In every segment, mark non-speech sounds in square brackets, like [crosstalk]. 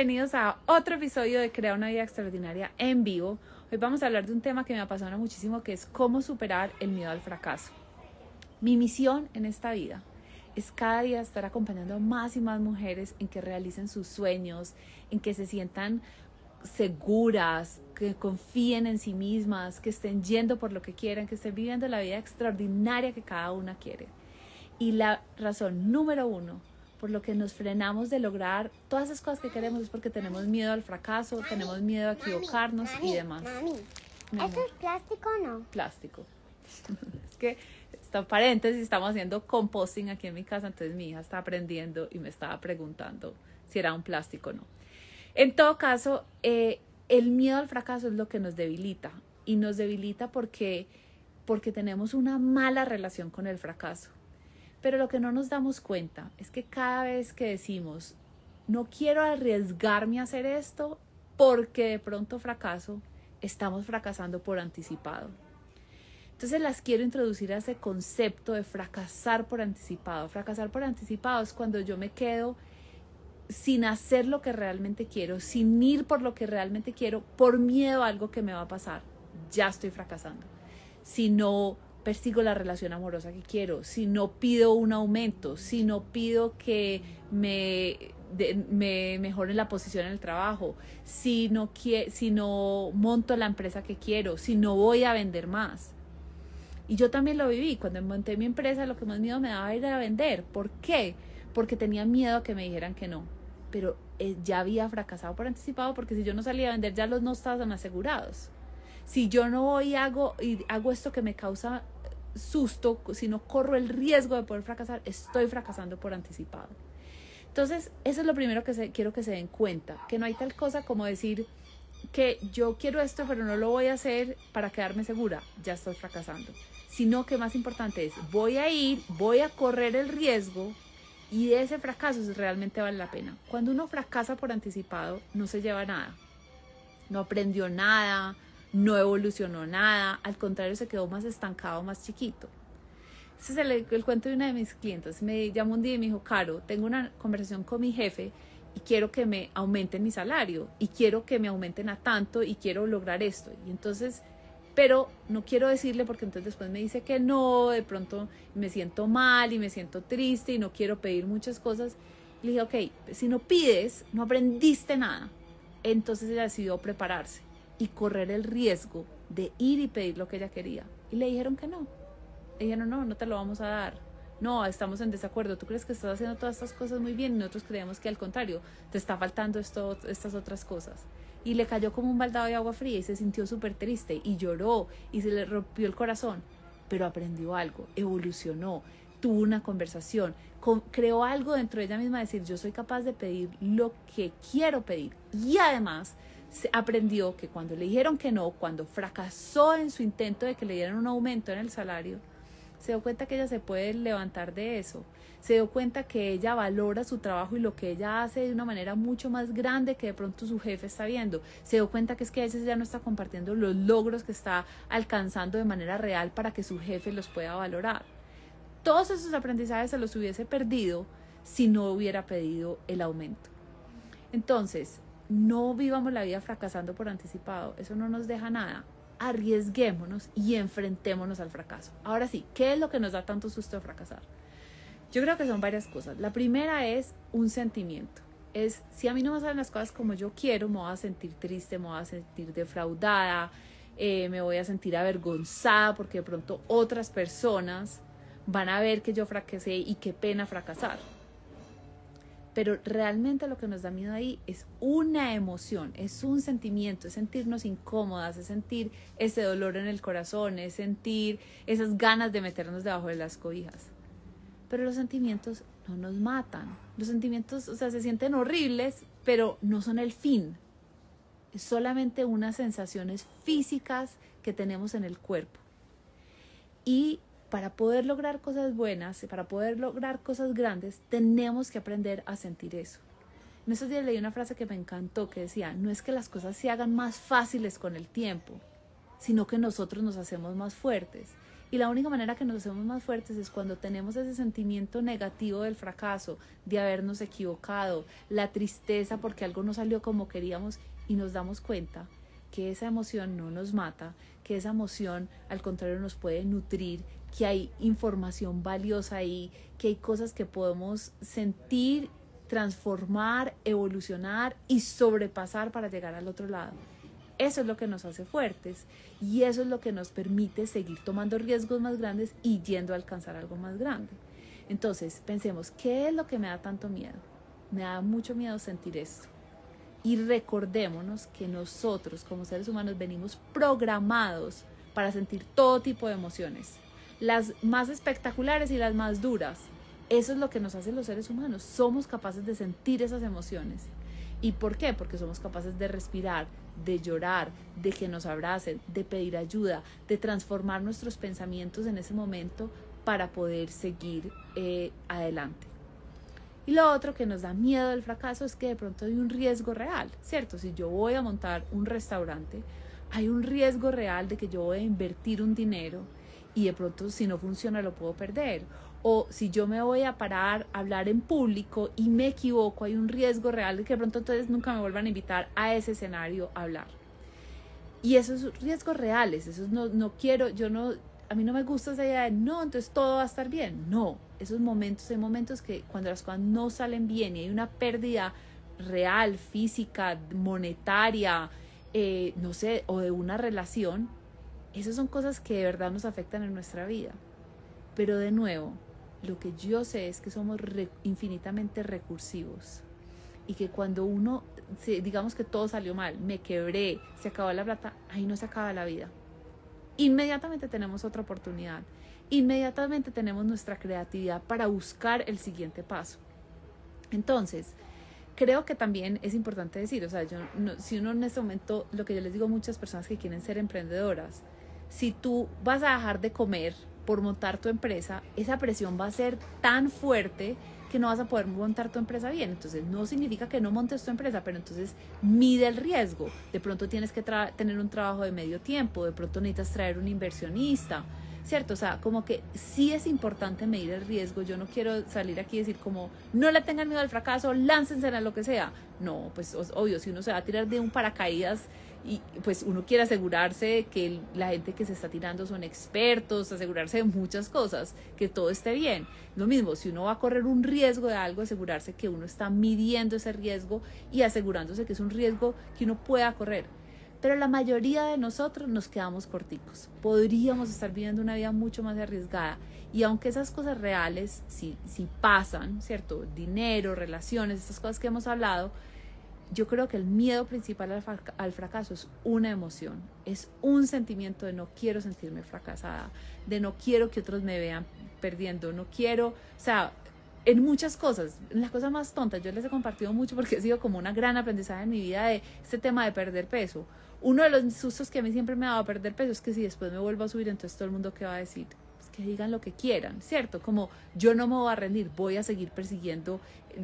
bienvenidos a otro episodio de Crea una vida extraordinaria en vivo. Hoy vamos a hablar de un tema que me apasiona muchísimo, que es cómo superar el miedo al fracaso. Mi misión en esta vida es cada día estar acompañando a más y más mujeres en que realicen sus sueños, en que se sientan seguras, que confíen en sí mismas, que estén yendo por lo que quieran, que estén viviendo la vida extraordinaria que cada una quiere. Y la razón número uno por lo que nos frenamos de lograr todas esas cosas que queremos es porque tenemos miedo al fracaso, tenemos miedo a equivocarnos y demás. ¿Eso es plástico o no? Plástico. [laughs] es que, está paréntesis, estamos haciendo composting aquí en mi casa, entonces mi hija está aprendiendo y me estaba preguntando si era un plástico o no. En todo caso, eh, el miedo al fracaso es lo que nos debilita y nos debilita porque, porque tenemos una mala relación con el fracaso. Pero lo que no nos damos cuenta es que cada vez que decimos, no quiero arriesgarme a hacer esto porque de pronto fracaso, estamos fracasando por anticipado. Entonces las quiero introducir a ese concepto de fracasar por anticipado. Fracasar por anticipado es cuando yo me quedo sin hacer lo que realmente quiero, sin ir por lo que realmente quiero, por miedo a algo que me va a pasar. Ya estoy fracasando. Si no persigo la relación amorosa que quiero, si no pido un aumento, si no pido que me, me mejore la posición en el trabajo, si no, si no monto la empresa que quiero, si no voy a vender más. Y yo también lo viví. Cuando monté mi empresa, lo que más miedo me daba era vender. ¿Por qué? Porque tenía miedo a que me dijeran que no. Pero eh, ya había fracasado por anticipado porque si yo no salía a vender, ya los no estaban asegurados si yo no voy y hago, y hago esto que me causa susto, si no corro el riesgo de poder fracasar, estoy fracasando por anticipado. Entonces, eso es lo primero que quiero que se den cuenta, que no hay tal cosa como decir que yo quiero esto, pero no lo voy a hacer para quedarme segura, ya estoy fracasando. Sino que más importante es, voy a ir, voy a correr el riesgo y ese fracaso realmente vale la pena. Cuando uno fracasa por anticipado, no se lleva nada. No aprendió nada, no evolucionó nada, al contrario se quedó más estancado, más chiquito. Ese es el, cuento de una de mis clientes. Me llamó un día y me dijo, Caro, tengo una conversación con mi jefe y quiero que me aumenten mi salario y quiero que me aumenten a tanto y quiero lograr esto. Y entonces, pero no quiero decirle porque entonces después me dice que no, de pronto me siento mal y me siento triste y no quiero pedir muchas cosas. le dije, ok, si no pides, no aprendiste nada. Entonces ella decidió prepararse y correr el riesgo de ir y pedir lo que ella quería. Y le dijeron que no. Le dijeron, no, no te lo vamos a dar. No, estamos en desacuerdo. Tú crees que estás haciendo todas estas cosas muy bien nosotros creemos que al contrario, te está faltando esto, estas otras cosas. Y le cayó como un baldado de agua fría y se sintió súper triste y lloró y se le rompió el corazón. Pero aprendió algo, evolucionó, tuvo una conversación, creó algo dentro de ella misma, decir, yo soy capaz de pedir lo que quiero pedir. Y además aprendió que cuando le dijeron que no, cuando fracasó en su intento de que le dieran un aumento en el salario, se dio cuenta que ella se puede levantar de eso. Se dio cuenta que ella valora su trabajo y lo que ella hace de una manera mucho más grande que de pronto su jefe está viendo. Se dio cuenta que es que a veces ya no está compartiendo los logros que está alcanzando de manera real para que su jefe los pueda valorar. Todos esos aprendizajes se los hubiese perdido si no hubiera pedido el aumento. Entonces, no vivamos la vida fracasando por anticipado, eso no nos deja nada. Arriesguémonos y enfrentémonos al fracaso. Ahora sí, ¿qué es lo que nos da tanto susto de fracasar? Yo creo que son varias cosas. La primera es un sentimiento. Es si a mí no me salen las cosas como yo quiero, me voy a sentir triste, me voy a sentir defraudada, eh, me voy a sentir avergonzada porque de pronto otras personas van a ver que yo fracasé y qué pena fracasar. Pero realmente lo que nos da miedo ahí es una emoción, es un sentimiento, es sentirnos incómodas, es sentir ese dolor en el corazón, es sentir esas ganas de meternos debajo de las cobijas. Pero los sentimientos no nos matan. Los sentimientos, o sea, se sienten horribles, pero no son el fin. Es solamente unas sensaciones físicas que tenemos en el cuerpo. Y para poder lograr cosas buenas, para poder lograr cosas grandes, tenemos que aprender a sentir eso. En esos días leí una frase que me encantó que decía, no es que las cosas se hagan más fáciles con el tiempo, sino que nosotros nos hacemos más fuertes. Y la única manera que nos hacemos más fuertes es cuando tenemos ese sentimiento negativo del fracaso, de habernos equivocado, la tristeza porque algo no salió como queríamos y nos damos cuenta que esa emoción no nos mata, que esa emoción al contrario nos puede nutrir, que hay información valiosa ahí, que hay cosas que podemos sentir, transformar, evolucionar y sobrepasar para llegar al otro lado. Eso es lo que nos hace fuertes y eso es lo que nos permite seguir tomando riesgos más grandes y yendo a alcanzar algo más grande. Entonces, pensemos, ¿qué es lo que me da tanto miedo? Me da mucho miedo sentir esto. Y recordémonos que nosotros como seres humanos venimos programados para sentir todo tipo de emociones, las más espectaculares y las más duras. Eso es lo que nos hace los seres humanos. Somos capaces de sentir esas emociones. ¿Y por qué? Porque somos capaces de respirar, de llorar, de que nos abracen, de pedir ayuda, de transformar nuestros pensamientos en ese momento para poder seguir eh, adelante. Y lo otro que nos da miedo del fracaso es que de pronto hay un riesgo real, ¿cierto? Si yo voy a montar un restaurante, hay un riesgo real de que yo voy a invertir un dinero y de pronto si no funciona lo puedo perder o si yo me voy a parar a hablar en público y me equivoco, hay un riesgo real de que de pronto entonces nunca me vuelvan a invitar a ese escenario a hablar. Y esos riesgos reales, esos no, no quiero, yo no, a mí no me gusta esa idea de no, entonces todo va a estar bien. No, esos momentos, hay momentos que cuando las cosas no salen bien y hay una pérdida real, física, monetaria, eh, no sé, o de una relación, esas son cosas que de verdad nos afectan en nuestra vida. Pero de nuevo, lo que yo sé es que somos infinitamente recursivos y que cuando uno, digamos que todo salió mal, me quebré, se acabó la plata, ahí no se acaba la vida. Inmediatamente tenemos otra oportunidad, inmediatamente tenemos nuestra creatividad para buscar el siguiente paso. Entonces, creo que también es importante decir, o sea, yo si uno en este momento, lo que yo les digo a muchas personas que quieren ser emprendedoras, si tú vas a dejar de comer por montar tu empresa, esa presión va a ser tan fuerte que no vas a poder montar tu empresa bien. Entonces, no significa que no montes tu empresa, pero entonces mide el riesgo. De pronto tienes que tener un trabajo de medio tiempo, de pronto necesitas traer un inversionista, ¿cierto? O sea, como que sí es importante medir el riesgo. Yo no quiero salir aquí y decir como, no le tengan miedo al fracaso, láncense a lo que sea. No, pues obvio, si uno se va a tirar de un paracaídas y pues uno quiere asegurarse que la gente que se está tirando son expertos, asegurarse de muchas cosas, que todo esté bien. Lo mismo, si uno va a correr un riesgo de algo, asegurarse que uno está midiendo ese riesgo y asegurándose que es un riesgo que uno pueda correr. Pero la mayoría de nosotros nos quedamos corticos. Podríamos estar viviendo una vida mucho más arriesgada. Y aunque esas cosas reales, si, si pasan, ¿cierto? Dinero, relaciones, estas cosas que hemos hablado, yo creo que el miedo principal al, fracaso es una emoción, es un sentimiento de no quiero sentirme fracasada, de no quiero que otros me vean perdiendo, no quiero, o sea, en muchas cosas, en las cosas más tontas, yo les he compartido mucho porque ha sido como una gran aprendizaje en mi vida de este tema de perder peso. Uno de los sustos que a mí siempre me ha dado perder peso es que si después me vuelvo a subir, entonces todo el mundo qué va a decir, que digan lo que quieran, ¿cierto? Como yo no me voy a rendir, voy a seguir persiguiendo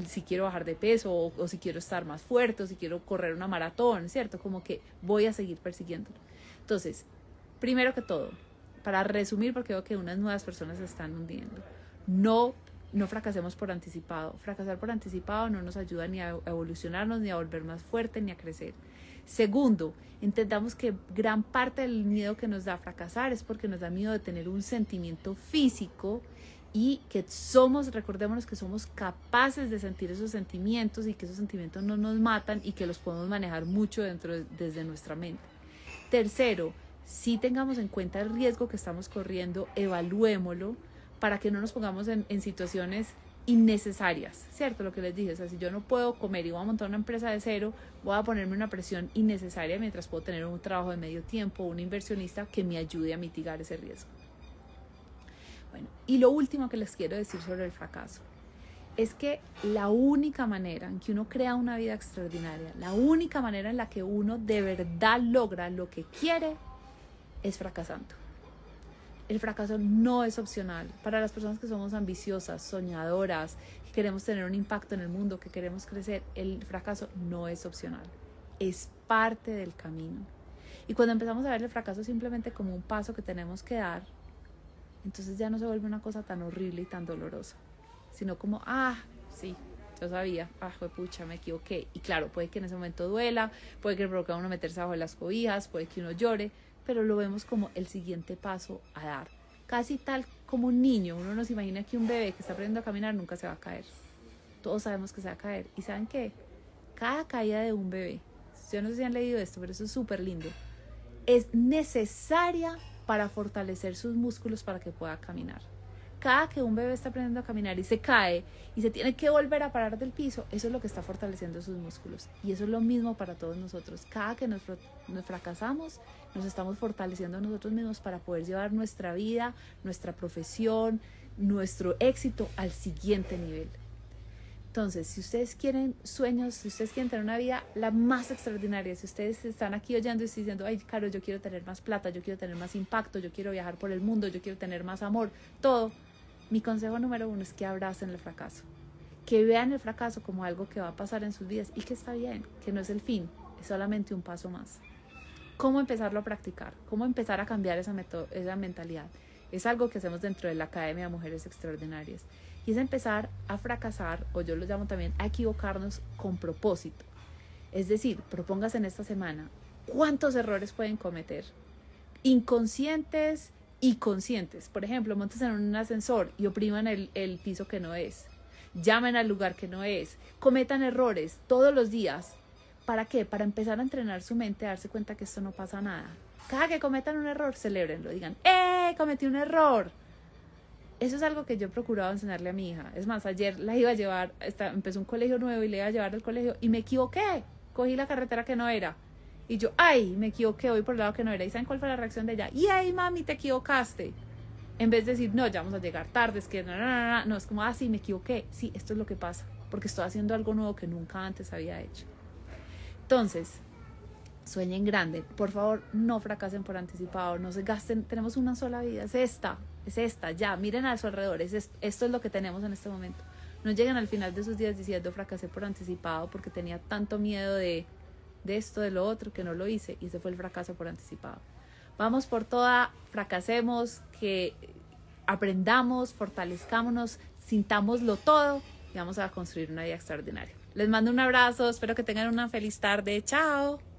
si quiero bajar de peso o, si quiero estar más fuerte o si quiero correr una maratón, ¿cierto? Como que voy a seguir persiguiéndolo. Entonces, primero que todo, para resumir, porque veo que unas nuevas personas se están hundiendo, no, no fracasemos por anticipado. Fracasar por anticipado no nos ayuda ni a evolucionarnos, ni a volver más fuerte, ni a crecer. Segundo, entendamos que gran parte del miedo que nos da fracasar es porque nos da miedo de tener un sentimiento físico y que somos, recordémonos que somos capaces de sentir esos sentimientos y que esos sentimientos no nos matan y que los podemos manejar mucho dentro desde nuestra mente. Tercero, si tengamos en cuenta el riesgo que estamos corriendo, evaluémoslo para que no nos pongamos en, situaciones innecesarias, ¿cierto? Lo que les dije, o sea, si yo no puedo comer y voy a montar una empresa de cero, voy a ponerme una presión innecesaria mientras puedo tener un trabajo de medio tiempo, un inversionista que me ayude a mitigar ese riesgo. Bueno, y lo último que les quiero decir sobre el fracaso es que la única manera en que uno crea una vida extraordinaria, la única manera en la que uno de verdad logra lo que quiere es fracasando el fracaso no es opcional. Para las personas que somos ambiciosas, soñadoras, que queremos tener un impacto en el mundo, que queremos crecer, el fracaso no es opcional. Es parte del camino. Y cuando empezamos a ver el fracaso simplemente como un paso que tenemos que dar, entonces ya no se vuelve una cosa tan horrible y tan dolorosa, sino como, ah, sí, yo sabía, ah, pucha, me equivoqué. Y claro, puede que en ese momento duela, puede que provoque a uno meterse bajo las cobijas, puede que uno llore, pero lo vemos como el siguiente paso a dar. Casi tal como un niño, uno nos imagina que un bebé que está aprendiendo a caminar nunca se va a caer. Todos sabemos que se va a caer. ¿Y saben qué? Cada caída de un bebé, yo no sé si han leído esto, pero eso es súper lindo, es necesaria para fortalecer sus músculos para que pueda caminar. Cada que un bebé está aprendiendo a caminar y se cae y se tiene que volver a parar del piso, eso es lo que está fortaleciendo sus músculos. Y eso es lo mismo para todos nosotros. Cada que nos, nos fracasamos, nos estamos fortaleciendo nosotros mismos para poder llevar nuestra vida, nuestra profesión, nuestro éxito al siguiente nivel. Entonces, si ustedes quieren sueños, si ustedes quieren tener una vida la más extraordinaria, si ustedes están aquí oyendo y diciendo, ay, Caro, yo quiero tener más plata, yo quiero tener más impacto, yo quiero viajar por el mundo, yo quiero tener más amor, todo, mi consejo número uno es que abracen el fracaso, que vean el fracaso como algo que va a pasar en sus vidas y que está bien, que no es el fin, es solamente un paso más. ¿Cómo empezarlo a practicar? ¿Cómo empezar a cambiar esa, esa mentalidad? Es algo que hacemos dentro de la Academia de Mujeres Extraordinarias y es empezar a fracasar, o yo lo llamo también a equivocarnos con propósito. Es decir, propóngase en esta semana cuántos errores pueden cometer, inconscientes y conscientes. Por ejemplo, montes en un ascensor y opriman el, el piso que no es, llamen al lugar que no es, cometan errores todos los días. ¿Para qué? Para empezar a entrenar su mente, a darse cuenta que esto no pasa nada. Cada que cometan un error, celebrenlo, digan, ¡eh! Cometí un error eso es algo que yo he procurado enseñarle a mi hija. Es más, ayer la iba a llevar, empezó un colegio nuevo y le iba a llevar al colegio y me equivoqué. Cogí la carretera que no era. Y yo, ay, me equivoqué, voy por el lado que no era. ¿Y saben cuál fue la reacción de ella? Y ay, mami, te equivocaste. En vez de decir, no, ya vamos a llegar tarde, es que no, no, no, no, no, es como, ah, sí, me equivoqué. Sí, esto es lo que pasa, porque estoy haciendo algo nuevo que nunca antes había hecho. Entonces, sueñen grande. Por favor, no fracasen por anticipado, no se gasten. Tenemos una sola vida, es esta es esta, ya, miren a su alrededor, es, esto es lo que tenemos en este momento. No lleguen al final de sus días diciendo fracasé por anticipado porque tenía tanto miedo de, de esto, de lo otro, que no lo hice y ese fue el fracaso por anticipado. Vamos por toda, fracasemos, que aprendamos, fortalezcámonos, sintámoslo todo y vamos a construir una vida extraordinaria. Les mando un abrazo, espero que tengan una feliz tarde. Chao.